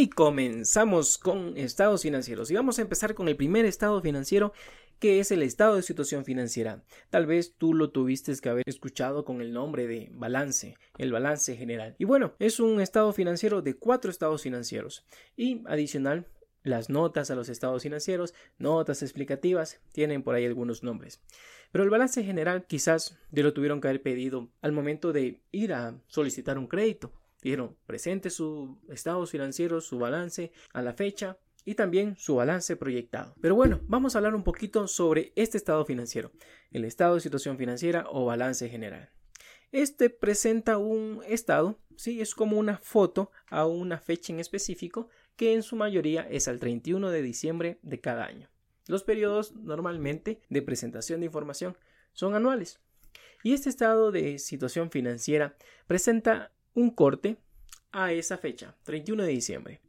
Y comenzamos con estados financieros. Y vamos a empezar con el primer estado financiero que es el estado de situación financiera. Tal vez tú lo tuviste que haber escuchado con el nombre de balance, el balance general. Y bueno, es un estado financiero de cuatro estados financieros. Y adicional, las notas a los estados financieros, notas explicativas, tienen por ahí algunos nombres. Pero el balance general quizás te lo tuvieron que haber pedido al momento de ir a solicitar un crédito. Dijeron, presente su estados financieros, su balance a la fecha y también su balance proyectado. Pero bueno, vamos a hablar un poquito sobre este estado financiero, el estado de situación financiera o balance general. Este presenta un estado, sí, es como una foto a una fecha en específico que en su mayoría es al 31 de diciembre de cada año. Los periodos normalmente de presentación de información son anuales. Y este estado de situación financiera presenta un corte a esa fecha, 31 de diciembre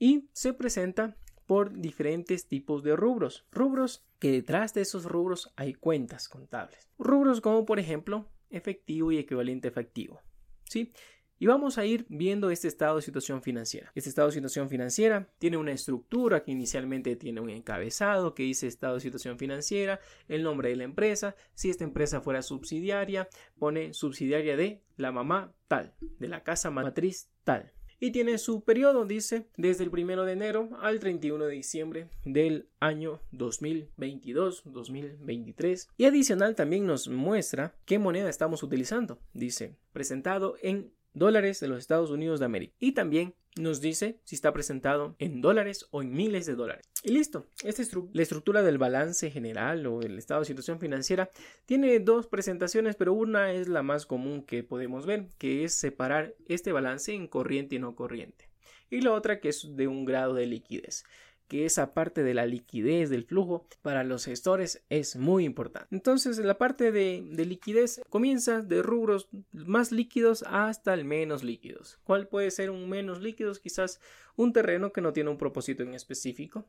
y se presenta por diferentes tipos de rubros. Rubros que detrás de esos rubros hay cuentas contables. Rubros como por ejemplo efectivo y equivalente efectivo. ¿Sí? Y vamos a ir viendo este estado de situación financiera. Este estado de situación financiera tiene una estructura que inicialmente tiene un encabezado que dice estado de situación financiera, el nombre de la empresa, si esta empresa fuera subsidiaria, pone subsidiaria de la mamá tal, de la casa matriz tal y tiene su periodo, dice, desde el 1 de enero al 31 de diciembre del año 2022-2023. Y adicional también nos muestra qué moneda estamos utilizando. Dice, presentado en dólares de los Estados Unidos de América. Y también nos dice si está presentado en dólares o en miles de dólares. Y listo, esta es la estructura del balance general o el estado de situación financiera tiene dos presentaciones, pero una es la más común que podemos ver, que es separar este balance en corriente y no corriente. Y la otra que es de un grado de liquidez que esa parte de la liquidez del flujo para los gestores es muy importante. Entonces, la parte de, liquidez comienza de rubros más líquidos hasta el menos líquidos. ¿Cuál puede ser un menos líquidos? Quizás un terreno que no tiene un propósito en específico.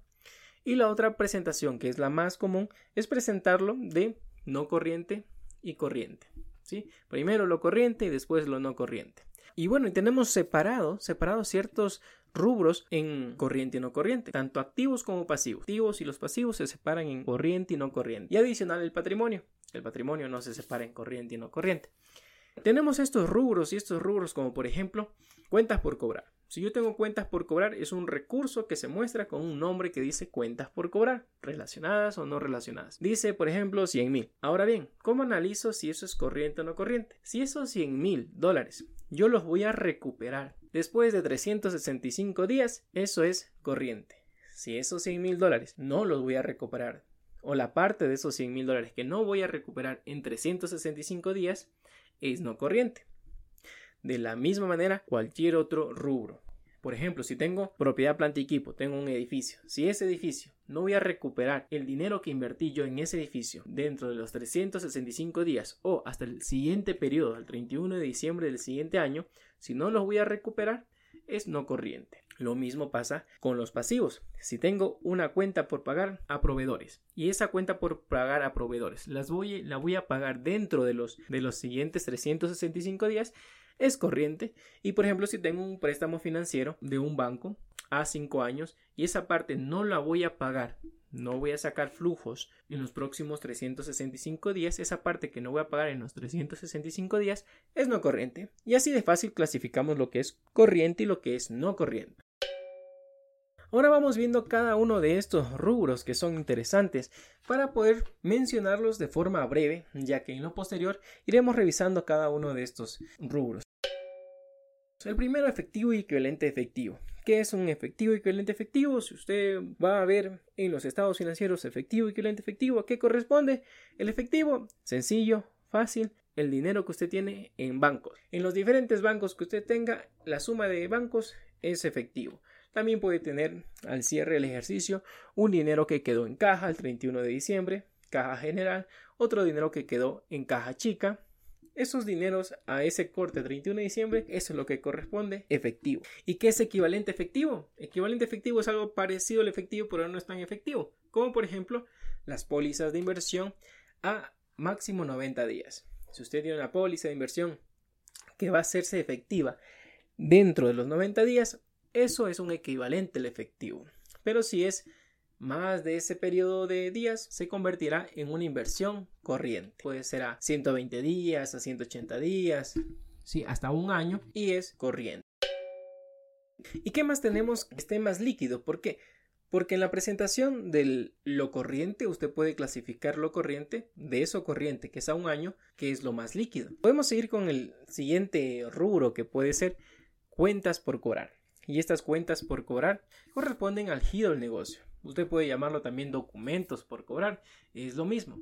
Y la otra presentación, que es la más común, es presentarlo de no corriente y corriente. ¿sí? Primero lo corriente y después lo no corriente. Y bueno, y tenemos separado, separados ciertos rubros en corriente y no corriente, tanto activos como pasivos. Activos y los pasivos se separan en corriente y no corriente. Y adicional el patrimonio. El patrimonio no se separa en corriente y no corriente. Tenemos estos rubros y estos rubros como por ejemplo cuentas por cobrar. Si yo tengo cuentas por cobrar es un recurso que se muestra con un nombre que dice cuentas por cobrar, relacionadas o no relacionadas. Dice por ejemplo 100 mil. Ahora bien, ¿cómo analizo si eso es corriente o no corriente? Si esos 100 mil dólares yo los voy a recuperar después de 365 días, eso es corriente. Si esos 100 mil dólares no los voy a recuperar o la parte de esos 100 mil dólares que no voy a recuperar en 365 días es no corriente. De la misma manera, cualquier otro rubro. Por ejemplo, si tengo propiedad, planta y equipo, tengo un edificio. Si ese edificio no voy a recuperar el dinero que invertí yo en ese edificio dentro de los 365 días o hasta el siguiente periodo, el 31 de diciembre del siguiente año, si no los voy a recuperar, es no corriente. Lo mismo pasa con los pasivos. Si tengo una cuenta por pagar a proveedores y esa cuenta por pagar a proveedores las voy, la voy a pagar dentro de los, de los siguientes 365 días, es corriente. Y por ejemplo, si tengo un préstamo financiero de un banco a 5 años y esa parte no la voy a pagar, no voy a sacar flujos en los próximos 365 días, esa parte que no voy a pagar en los 365 días es no corriente. Y así de fácil clasificamos lo que es corriente y lo que es no corriente. Ahora vamos viendo cada uno de estos rubros que son interesantes para poder mencionarlos de forma breve, ya que en lo posterior iremos revisando cada uno de estos rubros. El primero, efectivo y equivalente efectivo. ¿Qué es un efectivo y equivalente efectivo? Si usted va a ver en los estados financieros efectivo y equivalente efectivo, ¿a qué corresponde? El efectivo, sencillo, fácil, el dinero que usted tiene en bancos. En los diferentes bancos que usted tenga, la suma de bancos es efectivo. También puede tener al cierre del ejercicio un dinero que quedó en caja el 31 de diciembre, caja general, otro dinero que quedó en caja chica. Esos dineros a ese corte 31 de diciembre, eso es lo que corresponde efectivo. ¿Y qué es equivalente efectivo? Equivalente efectivo es algo parecido al efectivo, pero no es tan efectivo. Como por ejemplo las pólizas de inversión a máximo 90 días. Si usted tiene una póliza de inversión que va a hacerse efectiva dentro de los 90 días, eso es un equivalente al efectivo. Pero si es más de ese periodo de días, se convertirá en una inversión corriente. Puede ser a 120 días, a 180 días, sí, hasta un año y es corriente. ¿Y qué más tenemos que esté más líquido? ¿Por qué? Porque en la presentación de lo corriente usted puede clasificar lo corriente de eso corriente, que es a un año, que es lo más líquido. Podemos seguir con el siguiente rubro que puede ser cuentas por cobrar. Y estas cuentas por cobrar corresponden al giro del negocio. Usted puede llamarlo también documentos por cobrar, es lo mismo.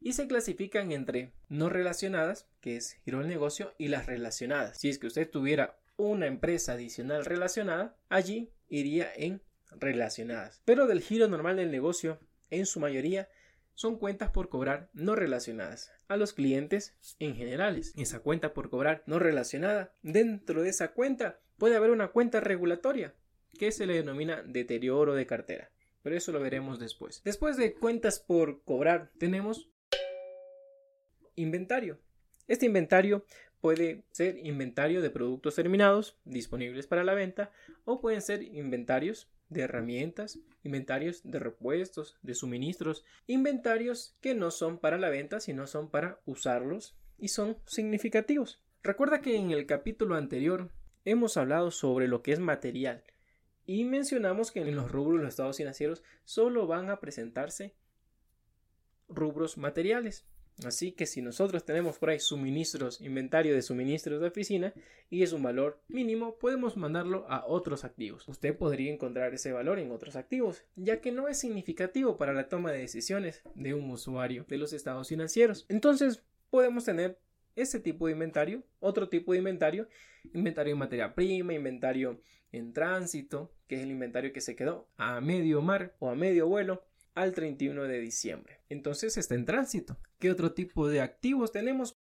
Y se clasifican entre no relacionadas, que es giro del negocio, y las relacionadas. Si es que usted tuviera una empresa adicional relacionada, allí iría en relacionadas. Pero del giro normal del negocio, en su mayoría, son cuentas por cobrar no relacionadas a los clientes en generales. Esa cuenta por cobrar no relacionada, dentro de esa cuenta puede haber una cuenta regulatoria que se le denomina deterioro de cartera. Pero eso lo veremos después. Después de cuentas por cobrar, tenemos inventario. Este inventario puede ser inventario de productos terminados disponibles para la venta o pueden ser inventarios de herramientas, inventarios de repuestos, de suministros, inventarios que no son para la venta, sino son para usarlos y son significativos. Recuerda que en el capítulo anterior hemos hablado sobre lo que es material y mencionamos que en los rubros de los estados financieros solo van a presentarse rubros materiales. Así que si nosotros tenemos por ahí suministros, inventario de suministros de oficina y es un valor mínimo, podemos mandarlo a otros activos. Usted podría encontrar ese valor en otros activos, ya que no es significativo para la toma de decisiones de un usuario de los estados financieros. Entonces, podemos tener ese tipo de inventario, otro tipo de inventario, inventario en materia prima, inventario en tránsito, que es el inventario que se quedó a medio mar o a medio vuelo al 31 de diciembre. Entonces está en tránsito. ¿Qué otro tipo de activos tenemos?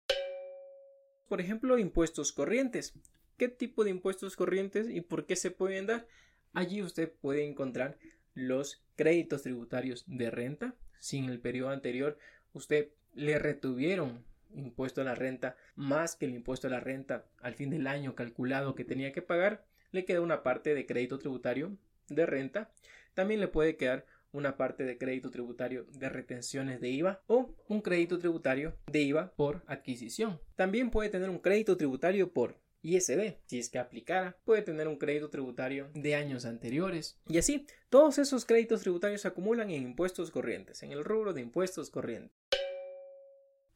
Por ejemplo, impuestos corrientes. ¿Qué tipo de impuestos corrientes y por qué se pueden dar? Allí usted puede encontrar los créditos tributarios de renta. Si en el periodo anterior usted le retuvieron impuesto a la renta más que el impuesto a la renta al fin del año calculado que tenía que pagar, le queda una parte de crédito tributario de renta. También le puede quedar una parte de crédito tributario de retenciones de IVA o un crédito tributario de IVA por adquisición. También puede tener un crédito tributario por ISD, si es que aplicara, puede tener un crédito tributario de años anteriores. Y así, todos esos créditos tributarios se acumulan en impuestos corrientes, en el rubro de impuestos corrientes.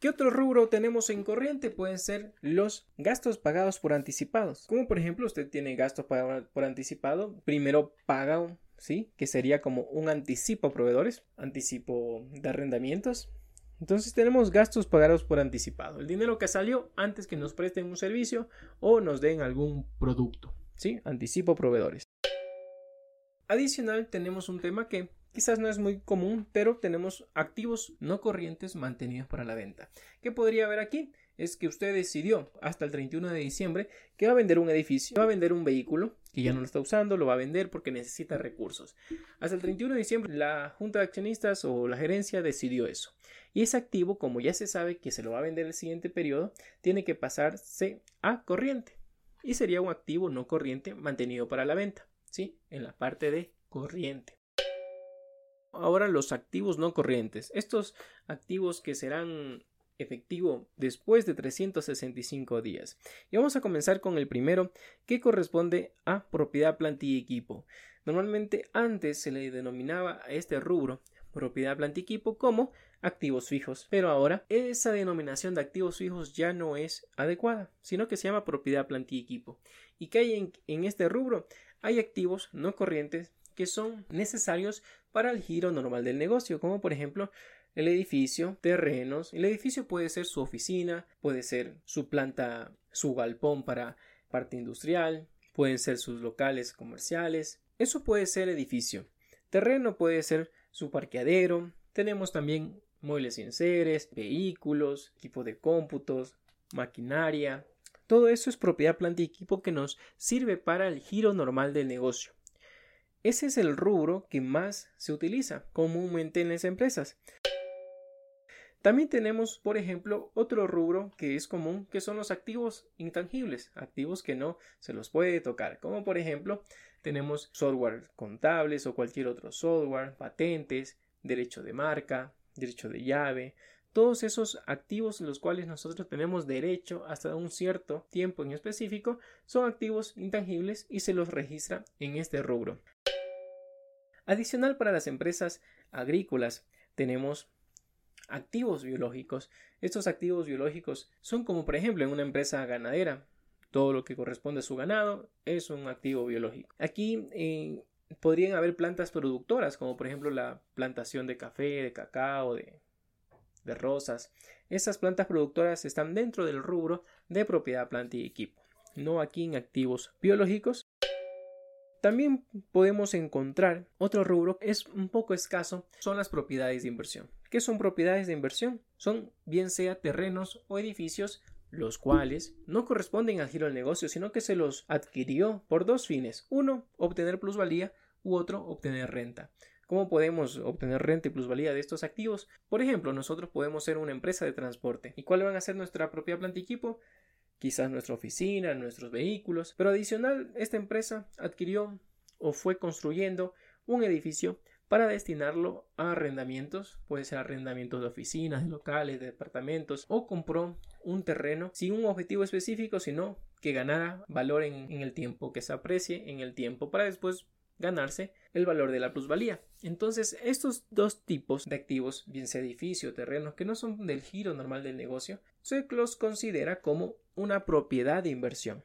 ¿Qué otro rubro tenemos en corriente? Pueden ser los gastos pagados por anticipados. Como por ejemplo, usted tiene gastos por anticipado, primero paga ¿sí? Que sería como un anticipo a proveedores, anticipo de arrendamientos. Entonces tenemos gastos pagados por anticipado, el dinero que salió antes que nos presten un servicio o nos den algún producto, ¿sí? Anticipo proveedores. Adicional tenemos un tema que quizás no es muy común, pero tenemos activos no corrientes mantenidos para la venta. ¿Qué podría haber aquí? es que usted decidió hasta el 31 de diciembre que va a vender un edificio, va a vender un vehículo que ya no lo está usando, lo va a vender porque necesita recursos. Hasta el 31 de diciembre la junta de accionistas o la gerencia decidió eso. Y ese activo, como ya se sabe que se lo va a vender el siguiente periodo, tiene que pasarse a corriente. Y sería un activo no corriente mantenido para la venta, ¿sí? En la parte de corriente. Ahora los activos no corrientes. Estos activos que serán efectivo después de 365 días. Y vamos a comenzar con el primero que corresponde a propiedad, plantilla y equipo. Normalmente antes se le denominaba a este rubro propiedad, planta y equipo como activos fijos, pero ahora esa denominación de activos fijos ya no es adecuada, sino que se llama propiedad, planta y equipo. ¿Y que hay en este rubro? Hay activos no corrientes que son necesarios para el giro normal del negocio, como por ejemplo el edificio, terrenos. El edificio puede ser su oficina, puede ser su planta, su galpón para parte industrial, pueden ser sus locales comerciales. Eso puede ser edificio. Terreno puede ser su parqueadero. Tenemos también muebles y enseres, vehículos, equipo de cómputos, maquinaria. Todo eso es propiedad, planta y equipo que nos sirve para el giro normal del negocio. Ese es el rubro que más se utiliza comúnmente en las empresas. También tenemos, por ejemplo, otro rubro que es común, que son los activos intangibles, activos que no se los puede tocar, como por ejemplo tenemos software contables o cualquier otro software, patentes, derecho de marca, derecho de llave, todos esos activos los cuales nosotros tenemos derecho hasta un cierto tiempo en específico son activos intangibles y se los registra en este rubro. Adicional para las empresas agrícolas tenemos activos biológicos. Estos activos biológicos son como por ejemplo en una empresa ganadera. Todo lo que corresponde a su ganado es un activo biológico. Aquí eh, podrían haber plantas productoras como por ejemplo la plantación de café, de cacao, de de rosas. Estas plantas productoras están dentro del rubro de propiedad planta y equipo, no aquí en activos biológicos. También podemos encontrar otro rubro que es un poco escaso, son las propiedades de inversión. ¿Qué son propiedades de inversión? Son bien sea terrenos o edificios los cuales no corresponden al giro del negocio, sino que se los adquirió por dos fines. Uno, obtener plusvalía u otro, obtener renta. ¿Cómo podemos obtener renta y plusvalía de estos activos? Por ejemplo, nosotros podemos ser una empresa de transporte. ¿Y cuál van a ser nuestra propia planta y equipo? Quizás nuestra oficina, nuestros vehículos. Pero adicional, esta empresa adquirió o fue construyendo un edificio para destinarlo a arrendamientos, puede ser arrendamientos de oficinas, de locales, de departamentos, o compró un terreno sin un objetivo específico, sino que ganara valor en, en el tiempo, que se aprecie en el tiempo, para después ganarse el valor de la plusvalía. Entonces, estos dos tipos de activos, bien sea edificio o terreno, que no son del giro normal del negocio, se los considera como una propiedad de inversión.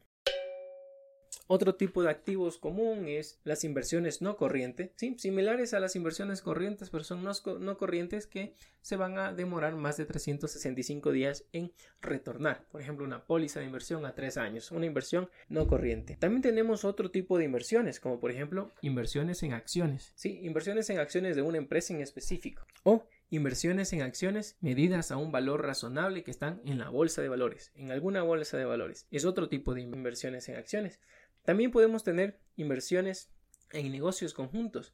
Otro tipo de activos común es las inversiones no corrientes, ¿sí? similares a las inversiones corrientes, pero son no, corrientes que se van a demorar más de 365 días en retornar. Por ejemplo, una póliza de inversión a tres años, una inversión no corriente. También tenemos otro tipo de inversiones, como por ejemplo inversiones en acciones, ¿sí? inversiones en acciones de una empresa en específico o inversiones en acciones medidas a un valor razonable que están en la bolsa de valores, en alguna bolsa de valores. Es otro tipo de inversiones en acciones. También podemos tener inversiones en negocios conjuntos.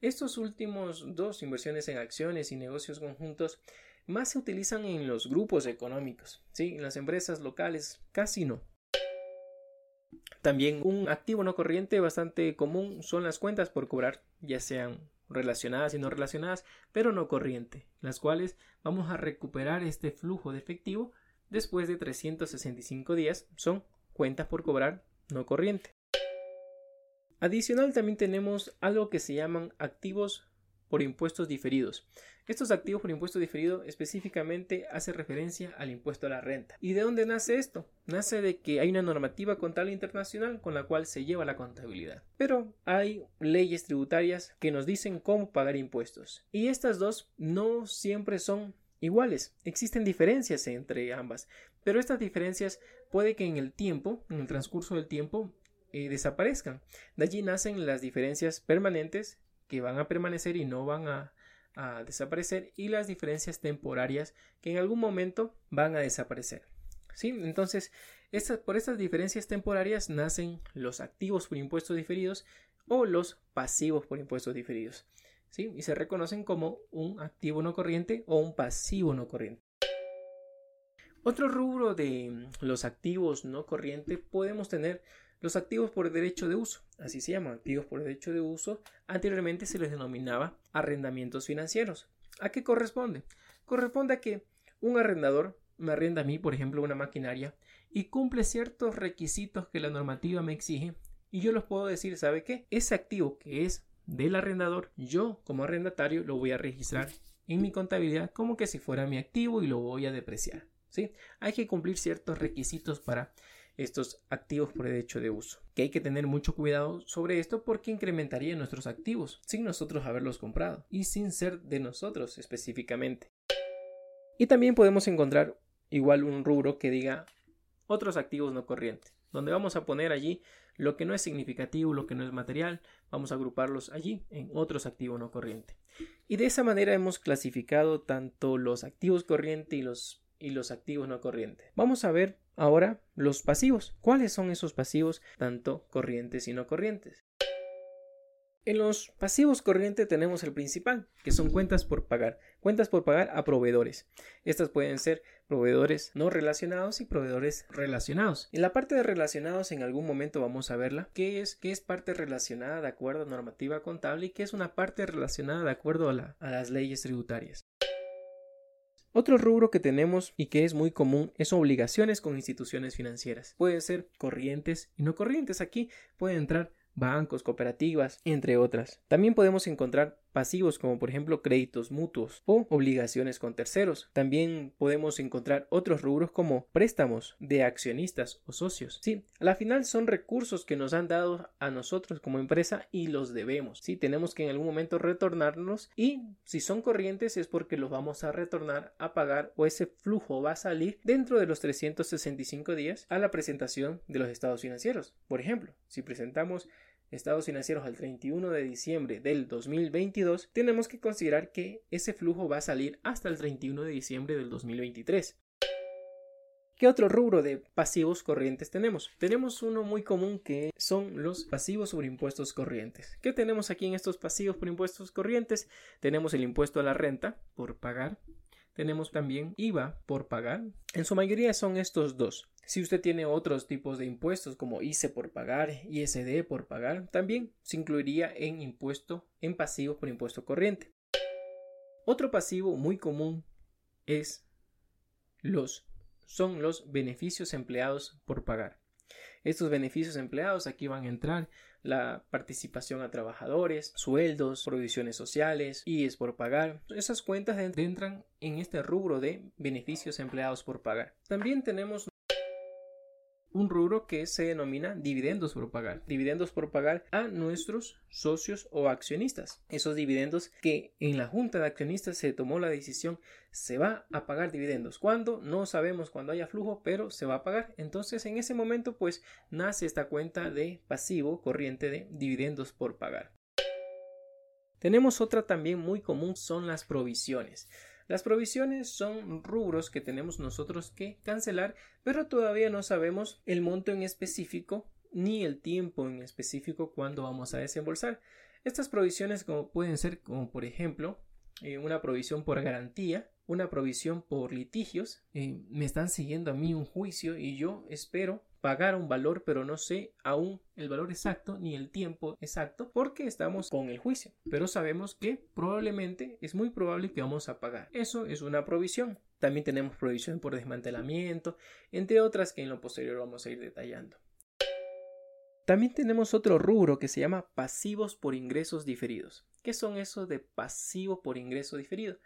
Estos últimos dos, inversiones en acciones y negocios conjuntos, más se utilizan en los grupos económicos, ¿sí? en las empresas locales casi no. También un activo no corriente bastante común son las cuentas por cobrar, ya sean relacionadas y no relacionadas, pero no corriente, las cuales vamos a recuperar este flujo de efectivo después de 365 días, son cuentas por cobrar no corriente. Adicional también tenemos algo que se llaman activos por impuestos diferidos. Estos activos por impuesto diferido específicamente hace referencia al impuesto a la renta. ¿Y de dónde nace esto? Nace de que hay una normativa contable internacional con la cual se lleva la contabilidad. Pero hay leyes tributarias que nos dicen cómo pagar impuestos. Y estas dos no siempre son iguales. Existen diferencias entre ambas, pero estas diferencias puede que en el tiempo, en el transcurso del tiempo, eh, desaparezcan. De allí nacen las diferencias permanentes que van a permanecer y no van a, desaparecer y las diferencias temporarias que en algún momento van a desaparecer. ¿Sí? Entonces, por estas diferencias temporarias nacen los activos por impuestos diferidos o los pasivos por impuestos diferidos. Y se reconocen como un activo no corriente o un pasivo no corriente. Otro rubro de los activos no corriente podemos tener los activos por derecho de uso, así se llaman, activos por derecho de uso, anteriormente se les denominaba arrendamientos financieros. ¿A qué corresponde? Corresponde a que un arrendador me arrenda a mí, por ejemplo, una maquinaria y cumple ciertos requisitos que la normativa me exige y yo los puedo decir, ¿sabe qué? Ese activo que es del arrendador, yo como arrendatario lo voy a registrar en mi contabilidad como que si fuera mi activo y lo voy a depreciar. Hay que cumplir ciertos requisitos para estos activos por derecho de uso. Que hay que tener mucho cuidado sobre esto porque incrementaría nuestros activos sin nosotros haberlos comprado y sin ser de nosotros específicamente. Y también podemos encontrar igual un rubro que diga otros activos no corrientes, donde vamos a poner allí lo que no es significativo, lo que no es material, vamos a agruparlos allí en otros activos no corrientes. Y de esa manera hemos clasificado tanto los activos corrientes y los, y los activos no corrientes. Vamos a ver ahora los pasivos. ¿Cuáles son esos pasivos tanto corrientes y no corrientes? En los pasivos corrientes tenemos el principal, que son cuentas por pagar. Cuentas por pagar a proveedores. Estas pueden ser proveedores no relacionados y proveedores relacionados. En la parte de relacionados en algún momento vamos a verla, qué es, es parte relacionada de acuerdo a normativa contable y qué es una parte relacionada de acuerdo a las leyes tributarias. Otro rubro que tenemos y que es muy común es obligaciones con instituciones financieras. Pueden ser corrientes y no corrientes. Aquí puede entrar bancos, cooperativas, entre otras. También podemos encontrar pasivos como por ejemplo créditos mutuos o obligaciones con terceros. También podemos encontrar otros rubros como préstamos de accionistas o socios. Sí, a la final son recursos que nos han dado a nosotros como empresa y los debemos. Sí, tenemos que en algún momento retornarnos y si son corrientes es porque los vamos a retornar a pagar o ese flujo va a salir dentro de los 365 días a la presentación de los estados financieros. Por ejemplo, si presentamos estados financieros al 31 de diciembre del 2022, tenemos que considerar que ese flujo va a salir hasta el 31 de diciembre del 2023. ¿Qué otro rubro de pasivos corrientes tenemos? Tenemos uno muy común que son los pasivos sobre impuestos corrientes. ¿Qué tenemos aquí en estos pasivos por impuestos corrientes? Tenemos el impuesto a la renta por pagar. Tenemos también IVA por pagar. En su mayoría son estos dos. Si usted tiene otros tipos de impuestos como ICE por pagar, ISD por pagar, también se incluiría en impuesto en pasivo por impuesto corriente. Otro pasivo muy común es los son los beneficios empleados por pagar. Estos beneficios empleados aquí van a entrar la participación a trabajadores, sueldos, provisiones sociales, y es por pagar. Esas cuentas entran en este rubro de beneficios empleados por pagar. También tenemos un rubro que se denomina dividendos por pagar. Dividendos por pagar a nuestros socios o accionistas. Esos dividendos que en la junta de accionistas se tomó la decisión se va a pagar dividendos. ¿Cuándo? No sabemos cuándo haya flujo, pero se va a pagar. Entonces en ese momento pues nace esta cuenta de pasivo corriente de dividendos por pagar. Tenemos otra también muy común son las provisiones. Las provisiones son rubros que tenemos nosotros que cancelar, pero todavía no sabemos el monto en específico ni el tiempo en específico cuando vamos a desembolsar. Estas provisiones como pueden ser como por ejemplo eh, una provisión por garantía, una provisión por litigios. Eh, me están siguiendo a mí un juicio y yo espero pagar un valor, pero no sé aún el valor exacto ni el tiempo exacto porque estamos con el juicio. Pero sabemos que probablemente es muy probable que vamos a pagar. Eso es una provisión. También tenemos provisión por desmantelamiento, entre otras que en lo posterior vamos a ir detallando. También tenemos otro rubro que se llama pasivos por ingresos diferidos. ¿Qué son esos de pasivo por ingreso diferido?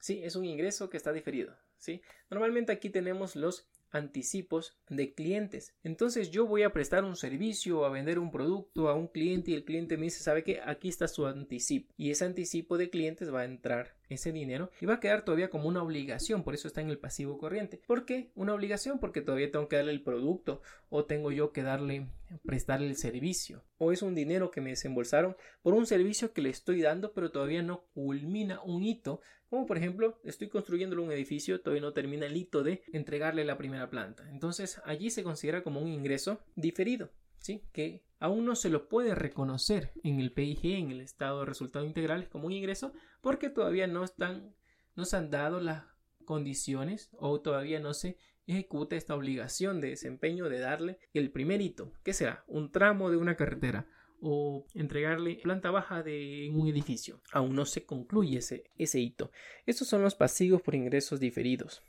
Sí, es un ingreso que está diferido. ¿sí? Normalmente aquí tenemos los anticipos de clientes. Entonces yo voy a prestar un servicio o a vender un producto a un cliente y el cliente me dice, ¿sabe qué? Aquí está su anticipo. Y ese anticipo de clientes va a entrar ese dinero y va a quedar todavía como una obligación, por eso está en el pasivo corriente. ¿Por qué? Una obligación porque todavía tengo que darle el producto o tengo yo que darle prestarle el servicio o es un dinero que me desembolsaron por un servicio que le estoy dando pero todavía no culmina un hito como por ejemplo estoy construyendo un edificio todavía no termina el hito de entregarle la primera planta entonces allí se considera como un ingreso diferido ¿sí? que aún no se lo puede reconocer en el PIG, en el estado de resultados integrales, como un ingreso, porque todavía no se han dado las condiciones o todavía no se ejecuta esta obligación de desempeño de darle el primer hito, que será un tramo de una carretera o entregarle planta baja de un edificio. Aún no se concluye ese, ese hito. Estos son los pasivos por ingresos diferidos.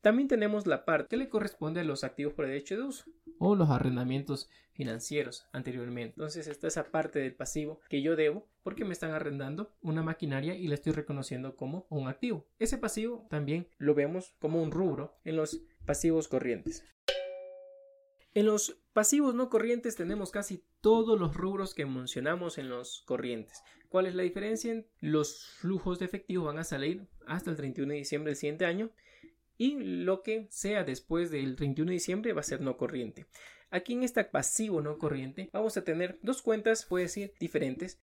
También tenemos la parte que le corresponde a los activos por derecho de uso o los arrendamientos financieros anteriormente. Entonces, esta es esa parte del pasivo que yo debo porque me están arrendando una maquinaria y la estoy reconociendo como un activo. Ese pasivo también lo vemos como un rubro en los pasivos corrientes. En los pasivos no corrientes tenemos casi todos los rubros que mencionamos en los corrientes. ¿Cuál es la diferencia? Los flujos de efectivo van a salir hasta el 31 de diciembre del siguiente año y lo que sea después del 31 de diciembre va a ser no corriente. Aquí en esta pasivo no corriente vamos a tener dos cuentas, puede decir, diferentes.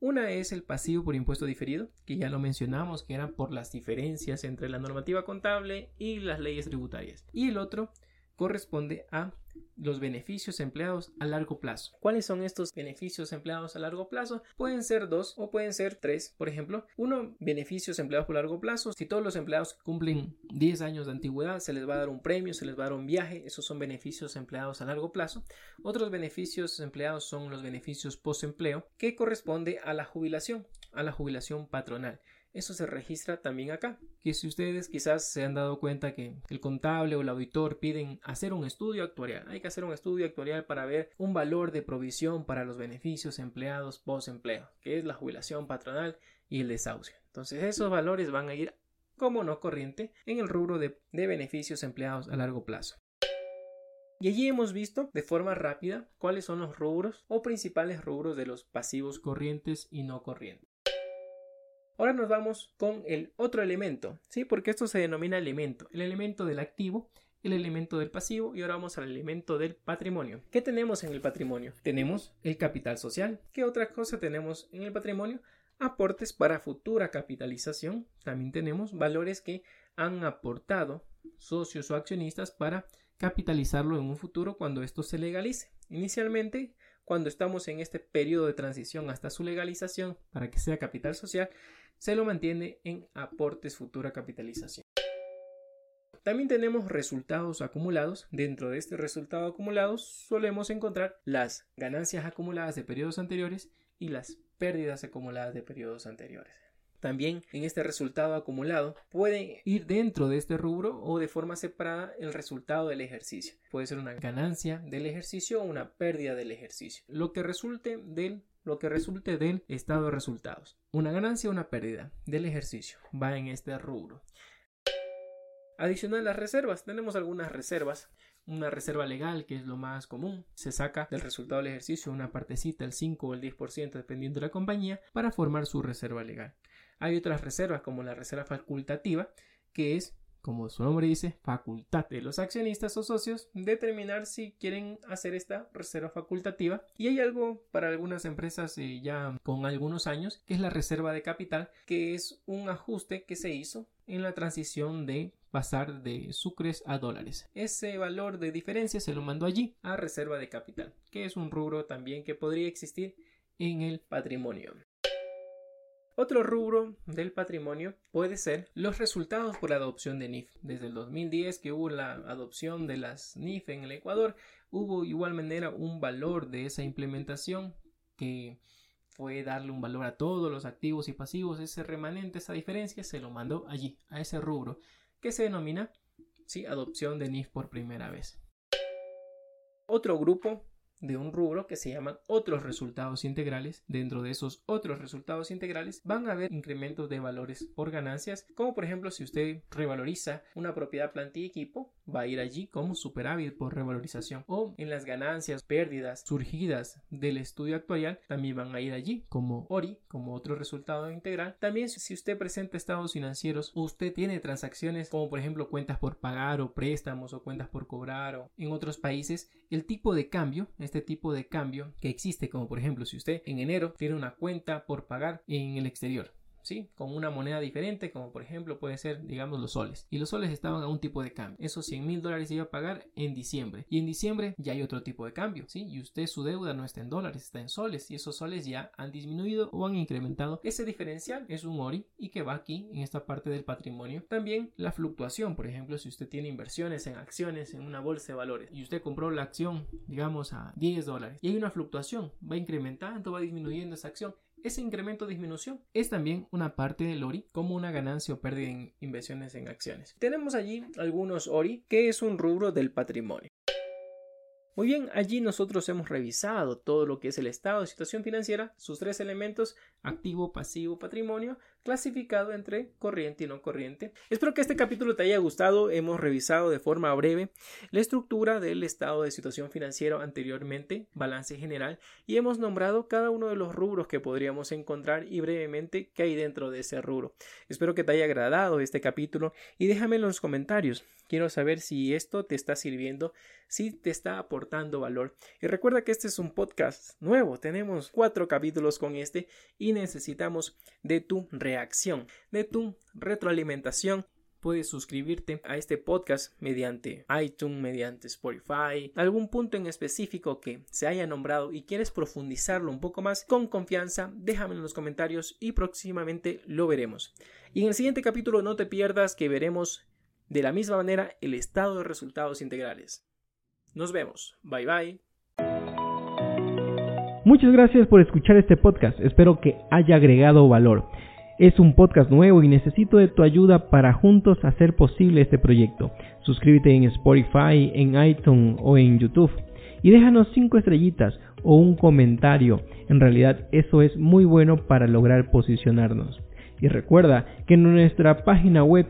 Una es el pasivo por impuesto diferido, que ya lo mencionamos, que era por las diferencias entre la normativa contable y las leyes tributarias. Y el otro corresponde a los beneficios empleados a largo plazo. ¿Cuáles son estos beneficios empleados a largo plazo? Pueden ser dos o pueden ser tres, por ejemplo. Uno, beneficios empleados por largo plazo. Si todos los empleados cumplen 10 años de antigüedad, se les va a dar un premio, se les va a dar un viaje. Esos son beneficios empleados a largo plazo. Otros beneficios empleados son los beneficios post-empleo, que corresponde a la jubilación, a la jubilación patronal. Eso se registra también acá. Que si ustedes quizás se han dado cuenta que el contable o el auditor piden hacer un estudio actuarial, hay que hacer un estudio actuarial para ver un valor de provisión para los beneficios empleados post-empleo, que es la jubilación patronal y el desahucio. Entonces esos valores van a ir como no corriente en el rubro de, de beneficios empleados a largo plazo. Y allí hemos visto de forma rápida cuáles son los rubros o principales rubros de los pasivos corrientes y no corrientes. Ahora nos vamos con el otro elemento, ¿sí? Porque esto se denomina elemento, el elemento del activo, el elemento del pasivo y ahora vamos al elemento del patrimonio. ¿Qué tenemos en el patrimonio? Tenemos el capital social. ¿Qué otra cosa tenemos en el patrimonio? Aportes para futura capitalización. También tenemos valores que han aportado socios o accionistas para capitalizarlo en un futuro cuando esto se legalice. Inicialmente, cuando estamos en este periodo de transición hasta su legalización para que sea capital social, se lo mantiene en aportes futura capitalización. También tenemos resultados acumulados. Dentro de este resultado acumulado solemos encontrar las ganancias acumuladas de periodos anteriores y las pérdidas acumuladas de periodos anteriores. También en este resultado acumulado puede ir dentro de este rubro o de forma separada el resultado del ejercicio. Puede ser una ganancia del ejercicio o una pérdida del ejercicio. Lo que resulte del lo que resulte del estado de resultados. Una ganancia o una pérdida del ejercicio va en este rubro. Adicional a las reservas, tenemos algunas reservas. Una reserva legal, que es lo más común, se saca del resultado del ejercicio una partecita, el 5 o el 10% dependiendo de la compañía, para formar su reserva legal. Hay otras reservas como la reserva facultativa, que es como su nombre dice, facultad de los accionistas o socios determinar si quieren hacer esta reserva facultativa. Y hay algo para algunas empresas eh, ya con algunos años, que es la reserva de capital, que es un ajuste que se hizo en la transición de pasar de sucres a dólares. Ese valor de diferencia se lo mandó allí a reserva de capital, que es un rubro también que podría existir en el patrimonio. Otro rubro del patrimonio puede ser los resultados por adopción de NIF. Desde el 2010 que hubo la adopción de las NIF en el Ecuador, hubo igual manera un valor de esa implementación que fue darle un valor a todos los activos y pasivos. Ese remanente, esa diferencia, se lo mandó allí, a ese rubro, que se denomina sí, adopción de NIF por primera vez. Otro grupo de un rubro que se llaman otros resultados integrales. Dentro de esos otros resultados integrales van a haber incrementos de valores por ganancias, como por ejemplo si usted revaloriza una propiedad plantilla y equipo, va a ir allí como superávit por revalorización o en las ganancias, pérdidas surgidas del estudio actuarial también van a ir allí como ORI, como otro resultado integral. También si usted presenta estados financieros, usted tiene transacciones como por ejemplo cuentas por pagar o préstamos o cuentas por cobrar o en otros países, el tipo de cambio, este tipo de cambio que existe como por ejemplo si usted en enero tiene una cuenta por pagar en el exterior con una moneda diferente, como por ejemplo puede ser, digamos, los soles. Y los soles estaban a un tipo de cambio. Esos 100 mil dólares iba a pagar en diciembre. Y en diciembre ya hay otro tipo de cambio, ¿sí? Y usted su deuda no está en dólares, está en soles. Y esos soles ya han disminuido o han incrementado. Ese diferencial es un ORI y que va aquí en esta parte del patrimonio. También la fluctuación, por ejemplo, si usted tiene inversiones en acciones en una bolsa de valores y usted compró la acción, digamos, a 10 dólares y hay una fluctuación, va incrementando, va disminuyendo esa acción ese incremento o disminución es también una parte del ORI como una ganancia o pérdida en inversiones en acciones. Tenemos allí algunos ORI que es un rubro del patrimonio. Muy bien, allí nosotros hemos revisado todo lo que es el estado de situación financiera, sus tres elementos, activo, pasivo, patrimonio, clasificado entre corriente y no corriente. Espero que este capítulo te haya gustado. Hemos revisado de forma breve la estructura del estado de situación financiera anteriormente, balance general, y hemos nombrado cada uno de los rubros que podríamos encontrar y brevemente qué hay dentro de ese rubro. Espero que te haya agradado este capítulo y déjame en los comentarios. Quiero saber si esto te está sirviendo, si te está aportando valor. Y recuerda que este es un podcast nuevo. Tenemos cuatro capítulos con este y necesitamos de tu reacción, de tu retroalimentación puedes suscribirte a este podcast mediante iTunes, mediante Spotify, algún punto en específico que se haya nombrado y quieres profundizarlo un poco más con confianza, déjame en los comentarios y próximamente lo veremos. Y en el siguiente capítulo no te pierdas que veremos de la misma manera el estado de resultados integrales. Nos vemos. Bye bye. Muchas gracias por escuchar este podcast. Espero que haya agregado valor. Es un podcast nuevo y necesito de tu ayuda para juntos hacer posible este proyecto. Suscríbete en Spotify, en iTunes o en YouTube y déjanos 5 estrellitas o un comentario. En realidad eso es muy bueno para lograr posicionarnos. Y recuerda que en nuestra página web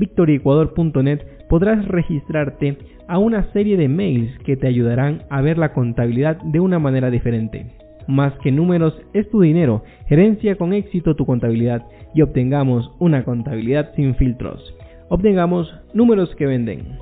victoriecuador.net podrás registrarte a una serie de mails que te ayudarán a ver la contabilidad de una manera diferente más que números es tu dinero. Gerencia con éxito tu contabilidad y obtengamos una contabilidad sin filtros. Obtengamos números que venden.